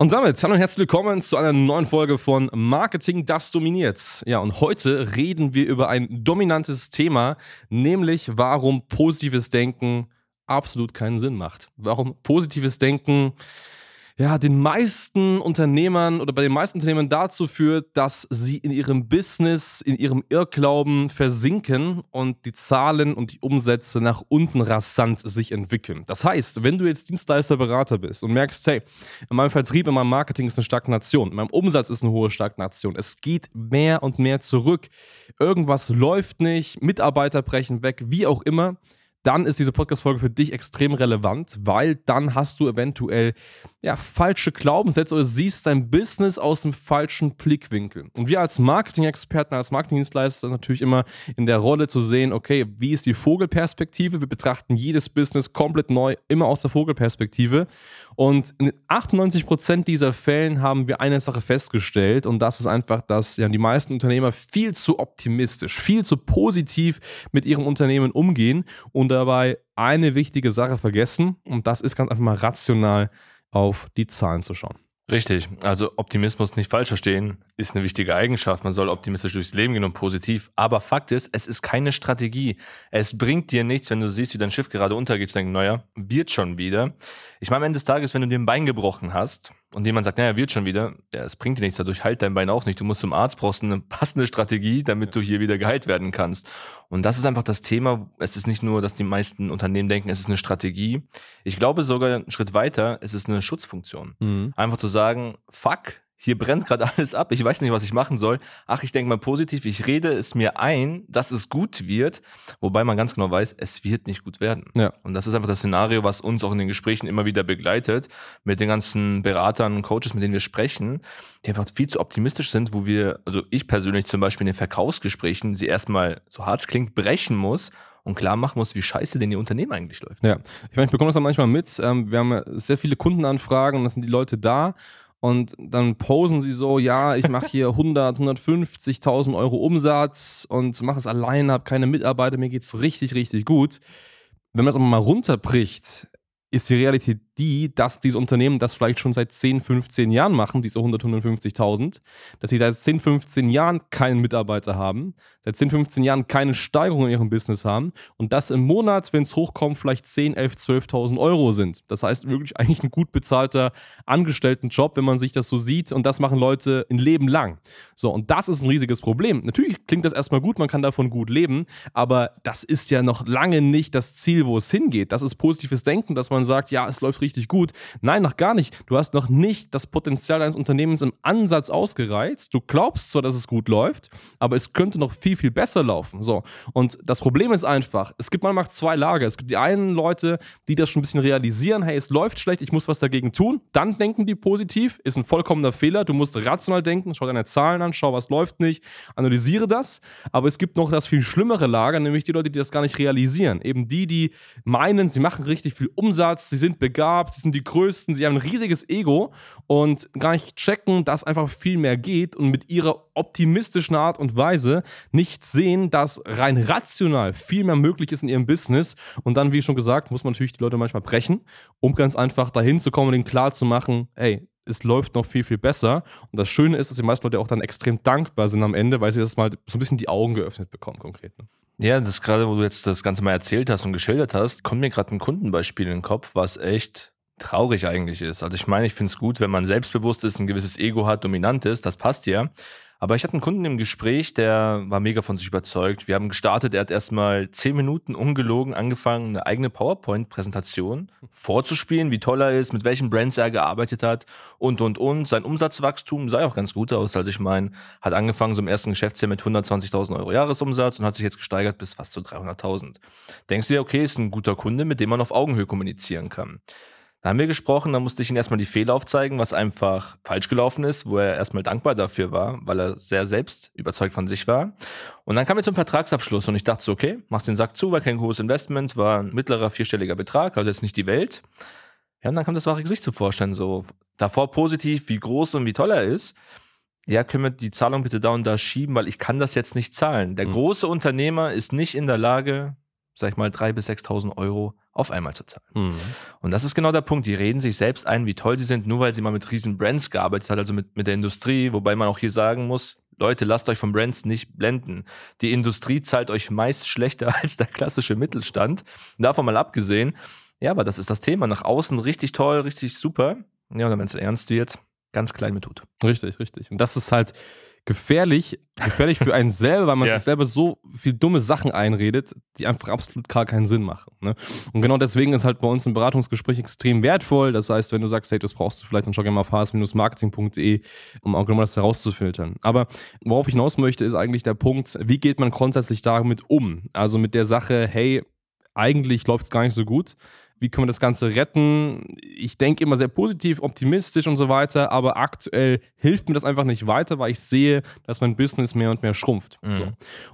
Und damit hallo und herzlich willkommen zu einer neuen Folge von Marketing, das dominiert. Ja, und heute reden wir über ein dominantes Thema, nämlich warum positives Denken absolut keinen Sinn macht. Warum positives Denken ja, den meisten Unternehmern oder bei den meisten Unternehmern dazu führt, dass sie in ihrem Business, in ihrem Irrglauben versinken und die Zahlen und die Umsätze nach unten rasant sich entwickeln. Das heißt, wenn du jetzt Dienstleister, Berater bist und merkst, hey, in meinem Vertrieb, in meinem Marketing ist eine Stagnation, in meinem Umsatz ist eine hohe Stagnation, es geht mehr und mehr zurück, irgendwas läuft nicht, Mitarbeiter brechen weg, wie auch immer, dann ist diese Podcast-Folge für dich extrem relevant, weil dann hast du eventuell ja, falsche Glaubenssätze oder siehst dein Business aus dem falschen Blickwinkel. Und wir als Marketing-Experten, als Marketingdienstleister sind natürlich immer in der Rolle zu sehen, okay, wie ist die Vogelperspektive? Wir betrachten jedes Business komplett neu, immer aus der Vogelperspektive. Und in 98% dieser Fällen haben wir eine Sache festgestellt und das ist einfach, dass ja, die meisten Unternehmer viel zu optimistisch, viel zu positiv mit ihrem Unternehmen umgehen und dabei eine wichtige Sache vergessen und das ist ganz einfach mal rational auf die Zahlen zu schauen. Richtig, also Optimismus nicht falsch verstehen, ist eine wichtige Eigenschaft. Man soll optimistisch durchs Leben gehen und positiv. Aber Fakt ist, es ist keine Strategie. Es bringt dir nichts, wenn du siehst, wie dein Schiff gerade untergeht, zu denken, naja, wird schon wieder. Ich meine, am Ende des Tages, wenn du dir ein Bein gebrochen hast, und jemand sagt, naja, wird schon wieder, ja, es bringt dir nichts, dadurch heilt dein Bein auch nicht. Du musst zum Arzt, brauchst eine passende Strategie, damit du hier wieder geheilt werden kannst. Und das ist einfach das Thema. Es ist nicht nur, dass die meisten Unternehmen denken, es ist eine Strategie. Ich glaube sogar einen Schritt weiter, es ist eine Schutzfunktion. Mhm. Einfach zu sagen, fuck, hier brennt gerade alles ab, ich weiß nicht, was ich machen soll. Ach, ich denke mal positiv, ich rede es mir ein, dass es gut wird, wobei man ganz genau weiß, es wird nicht gut werden. Ja. Und das ist einfach das Szenario, was uns auch in den Gesprächen immer wieder begleitet, mit den ganzen Beratern und Coaches, mit denen wir sprechen, die einfach viel zu optimistisch sind, wo wir, also ich persönlich zum Beispiel in den Verkaufsgesprächen, sie erstmal, so hart es klingt, brechen muss und klar machen muss, wie scheiße denn ihr Unternehmen eigentlich läuft. Ja, ich meine, ich bekomme das dann manchmal mit. Ähm, wir haben sehr viele Kundenanfragen und das sind die Leute da und dann posen sie so, ja, ich mache hier 100, 150.000 Euro Umsatz und mache es alleine, habe keine Mitarbeiter, mir geht es richtig, richtig gut. Wenn man das aber mal runterbricht, ist die Realität die, dass diese Unternehmen das vielleicht schon seit 10, 15 Jahren machen, diese 100, 150.000, dass sie seit 10, 15 Jahren keinen Mitarbeiter haben, seit 10, 15 Jahren keine Steigerung in ihrem Business haben und das im Monat, wenn es hochkommt, vielleicht 10, 11, 12.000 Euro sind. Das heißt wirklich eigentlich ein gut bezahlter Angestelltenjob, wenn man sich das so sieht und das machen Leute ein Leben lang. So, und das ist ein riesiges Problem. Natürlich klingt das erstmal gut, man kann davon gut leben, aber das ist ja noch lange nicht das Ziel, wo es hingeht. Das ist positives Denken, dass man sagt, ja, es läuft richtig gut. Nein, noch gar nicht. Du hast noch nicht das Potenzial deines Unternehmens im Ansatz ausgereizt. Du glaubst zwar, dass es gut läuft, aber es könnte noch viel, viel besser laufen. So. Und das Problem ist einfach, es gibt manchmal zwei Lager. Es gibt die einen Leute, die das schon ein bisschen realisieren, hey, es läuft schlecht, ich muss was dagegen tun. Dann denken die positiv, ist ein vollkommener Fehler. Du musst rational denken, schau deine Zahlen an, schau, was läuft nicht, analysiere das. Aber es gibt noch das viel schlimmere Lager, nämlich die Leute, die das gar nicht realisieren. Eben die, die meinen, sie machen richtig viel Umsatz, sie sind begabt, sie sind die Größten, sie haben ein riesiges Ego und gar nicht checken, dass einfach viel mehr geht und mit ihrer optimistischen Art und Weise nicht sehen, dass rein rational viel mehr möglich ist in ihrem Business. Und dann, wie schon gesagt, muss man natürlich die Leute manchmal brechen, um ganz einfach dahin zu kommen und ihnen klar zu machen, ey, es läuft noch viel, viel besser. Und das Schöne ist, dass die meisten Leute auch dann extrem dankbar sind am Ende, weil sie das mal so ein bisschen die Augen geöffnet bekommen, konkret. Ja, das gerade, wo du jetzt das Ganze mal erzählt hast und geschildert hast, kommt mir gerade ein Kundenbeispiel in den Kopf, was echt traurig eigentlich ist. Also ich meine, ich finde es gut, wenn man selbstbewusst ist, ein gewisses Ego hat, dominant ist, das passt ja. Aber ich hatte einen Kunden im Gespräch, der war mega von sich überzeugt. Wir haben gestartet, er hat erstmal zehn Minuten ungelogen angefangen, eine eigene PowerPoint-Präsentation vorzuspielen, wie toll er ist, mit welchen Brands er gearbeitet hat und, und, und. Sein Umsatzwachstum sah auch ganz gut aus. Also ich meine, hat angefangen so im ersten Geschäftsjahr mit 120.000 Euro Jahresumsatz und hat sich jetzt gesteigert bis fast zu 300.000. Denkst du dir, okay, ist ein guter Kunde, mit dem man auf Augenhöhe kommunizieren kann. Da haben wir gesprochen, da musste ich ihm erstmal die Fehler aufzeigen, was einfach falsch gelaufen ist, wo er erstmal dankbar dafür war, weil er sehr selbst überzeugt von sich war. Und dann kamen wir zum Vertragsabschluss und ich dachte so, okay, machst den Sack zu, war kein hohes Investment, war ein mittlerer vierstelliger Betrag, also jetzt nicht die Welt. Ja, und dann kam das wahre Gesicht zu vorstellen, so davor positiv, wie groß und wie toll er ist. Ja, können wir die Zahlung bitte da und da schieben, weil ich kann das jetzt nicht zahlen. Der mhm. große Unternehmer ist nicht in der Lage, sag ich mal, 3.000 bis 6.000 Euro auf einmal zu zahlen. Mhm. Und das ist genau der Punkt. Die reden sich selbst ein, wie toll sie sind, nur weil sie mal mit riesen Brands gearbeitet hat, also mit, mit der Industrie, wobei man auch hier sagen muss, Leute, lasst euch von Brands nicht blenden. Die Industrie zahlt euch meist schlechter als der klassische Mittelstand. Davon mal abgesehen. Ja, aber das ist das Thema. Nach außen richtig toll, richtig super. Ja, und wenn es ernst wird, ganz klein mit tut. Richtig, richtig. Und das ist halt gefährlich, gefährlich für einen selber, weil man ja. sich selber so viel dumme Sachen einredet, die einfach absolut gar keinen Sinn machen. Ne? Und genau deswegen ist halt bei uns ein Beratungsgespräch extrem wertvoll. Das heißt, wenn du sagst, hey, das brauchst du vielleicht, dann schau gerne mal auf hs-marketing.de, um auch genau das herauszufiltern. Aber worauf ich hinaus möchte, ist eigentlich der Punkt, wie geht man grundsätzlich damit um? Also mit der Sache, hey, eigentlich läuft es gar nicht so gut wie können wir das Ganze retten? Ich denke immer sehr positiv, optimistisch und so weiter, aber aktuell hilft mir das einfach nicht weiter, weil ich sehe, dass mein Business mehr und mehr schrumpft. Mhm. So.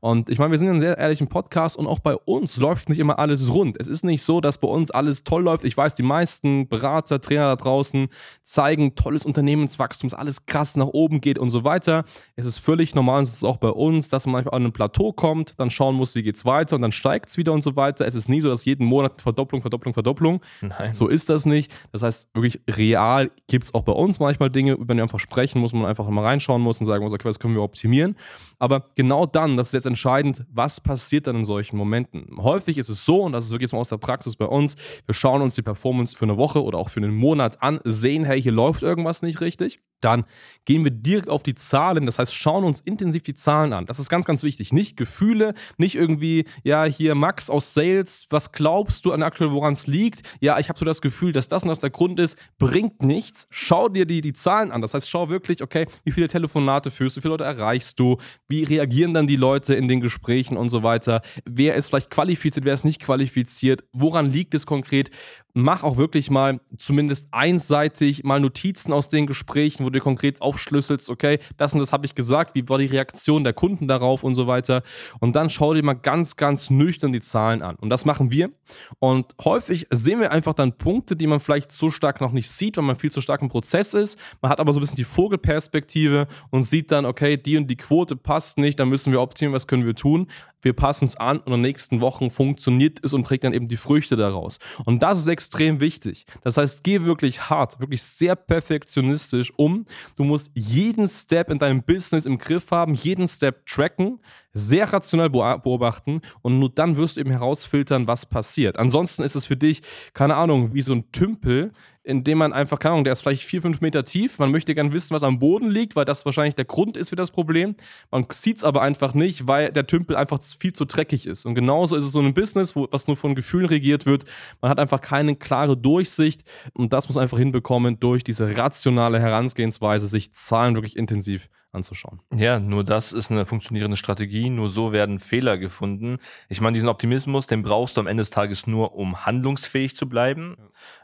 Und ich meine, wir sind ein sehr ehrlichen Podcast und auch bei uns läuft nicht immer alles rund. Es ist nicht so, dass bei uns alles toll läuft. Ich weiß, die meisten Berater, Trainer da draußen zeigen tolles Unternehmenswachstum, alles krass nach oben geht und so weiter. Es ist völlig normal, und es ist auch bei uns, dass man manchmal an ein Plateau kommt, dann schauen muss, wie geht es weiter und dann steigt es wieder und so weiter. Es ist nie so, dass jeden Monat Verdopplung, Verdopplung, Verdopplung Verdopplung. Nein. So ist das nicht. Das heißt, wirklich real gibt es auch bei uns manchmal Dinge, über die man einfach sprechen muss, man einfach mal reinschauen muss und sagen muss, okay, was können wir optimieren. Aber genau dann, das ist jetzt entscheidend, was passiert dann in solchen Momenten. Häufig ist es so, und das ist wirklich mal aus der Praxis bei uns, wir schauen uns die Performance für eine Woche oder auch für einen Monat an, sehen, hey, hier läuft irgendwas nicht richtig dann gehen wir direkt auf die Zahlen. Das heißt, schauen uns intensiv die Zahlen an. Das ist ganz, ganz wichtig. Nicht Gefühle, nicht irgendwie, ja, hier Max aus Sales, was glaubst du an aktuell, woran es liegt? Ja, ich habe so das Gefühl, dass das und das der Grund ist, bringt nichts. Schau dir die, die Zahlen an. Das heißt, schau wirklich, okay, wie viele Telefonate führst du, wie viele Leute erreichst du, wie reagieren dann die Leute in den Gesprächen und so weiter. Wer ist vielleicht qualifiziert, wer ist nicht qualifiziert, woran liegt es konkret? Mach auch wirklich mal zumindest einseitig mal Notizen aus den Gesprächen, wo du konkret aufschlüsselst, okay, das und das habe ich gesagt, wie war die Reaktion der Kunden darauf und so weiter. Und dann schau dir mal ganz, ganz nüchtern die Zahlen an. Und das machen wir. Und häufig sehen wir einfach dann Punkte, die man vielleicht so stark noch nicht sieht, weil man viel zu stark im Prozess ist. Man hat aber so ein bisschen die Vogelperspektive und sieht dann, okay, die und die Quote passt nicht, da müssen wir optimieren, was können wir tun wir passen es an und in den nächsten Wochen funktioniert es und trägt dann eben die Früchte daraus. Und das ist extrem wichtig. Das heißt, geh wirklich hart, wirklich sehr perfektionistisch um. Du musst jeden Step in deinem Business im Griff haben, jeden Step tracken, sehr rational beobachten und nur dann wirst du eben herausfiltern, was passiert. Ansonsten ist es für dich, keine Ahnung, wie so ein Tümpel, in dem man einfach, keine Ahnung, der ist vielleicht vier, fünf Meter tief. Man möchte gern wissen, was am Boden liegt, weil das wahrscheinlich der Grund ist für das Problem. Man sieht es aber einfach nicht, weil der Tümpel einfach viel zu dreckig ist. Und genauso ist es so ein Business, wo, was nur von Gefühlen regiert wird. Man hat einfach keine klare Durchsicht und das muss einfach hinbekommen, durch diese rationale Herangehensweise sich Zahlen wirklich intensiv anzuschauen. Ja, nur das ist eine funktionierende Strategie, nur so werden Fehler gefunden. Ich meine, diesen Optimismus, den brauchst du am Ende des Tages nur, um handlungsfähig zu bleiben.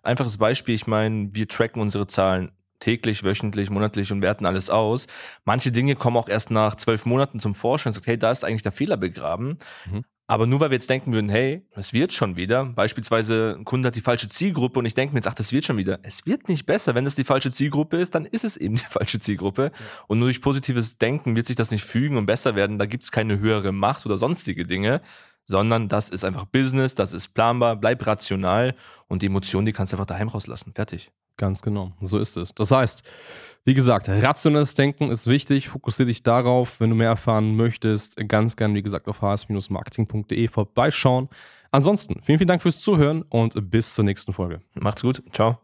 Einfaches Beispiel, ich meine, wir tracken unsere Zahlen täglich, wöchentlich, monatlich und werten alles aus. Manche Dinge kommen auch erst nach zwölf Monaten zum Vorschein und sagt, hey, da ist eigentlich der Fehler begraben. Mhm. Aber nur weil wir jetzt denken würden, hey, es wird schon wieder, beispielsweise ein Kunde hat die falsche Zielgruppe und ich denke mir jetzt, ach, das wird schon wieder. Es wird nicht besser. Wenn das die falsche Zielgruppe ist, dann ist es eben die falsche Zielgruppe. Und nur durch positives Denken wird sich das nicht fügen und besser werden. Da gibt es keine höhere Macht oder sonstige Dinge, sondern das ist einfach Business, das ist planbar, bleib rational und die Emotionen, die kannst du einfach daheim rauslassen. Fertig. Ganz genau, so ist es. Das heißt, wie gesagt, rationales Denken ist wichtig. Fokussiere dich darauf. Wenn du mehr erfahren möchtest, ganz gerne, wie gesagt, auf hs-marketing.de vorbeischauen. Ansonsten, vielen, vielen Dank fürs Zuhören und bis zur nächsten Folge. Macht's gut. Ciao.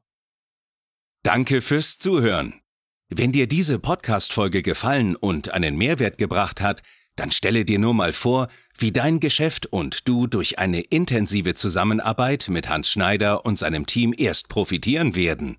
Danke fürs Zuhören. Wenn dir diese Podcast-Folge gefallen und einen Mehrwert gebracht hat, dann stelle dir nur mal vor, wie dein Geschäft und du durch eine intensive Zusammenarbeit mit Hans Schneider und seinem Team erst profitieren werden.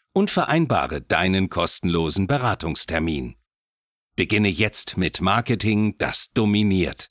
und vereinbare deinen kostenlosen Beratungstermin. Beginne jetzt mit Marketing, das dominiert.